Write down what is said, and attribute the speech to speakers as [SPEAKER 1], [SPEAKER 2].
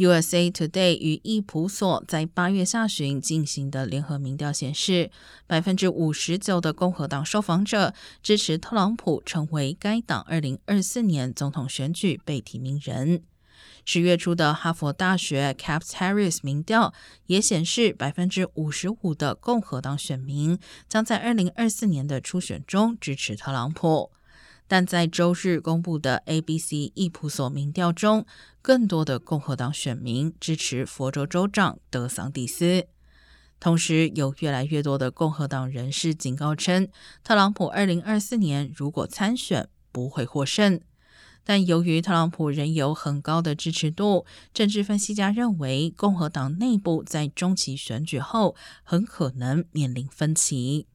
[SPEAKER 1] USA Today 与易普所在八月下旬进行的联合民调显示，百分之五十九的共和党受访者支持特朗普成为该党二零二四年总统选举被提名人。十月初的哈佛大学 Caps Harris 民调也显示，百分之五十五的共和党选民将在二零二四年的初选中支持特朗普。但在周日公布的 ABC 易普所民调中，更多的共和党选民支持佛州州长德桑蒂斯。同时，有越来越多的共和党人士警告称，特朗普二零二四年如果参选，不会获胜。但由于特朗普仍有很高的支持度，政治分析家认为，共和党内部在中期选举后很可能面临分歧。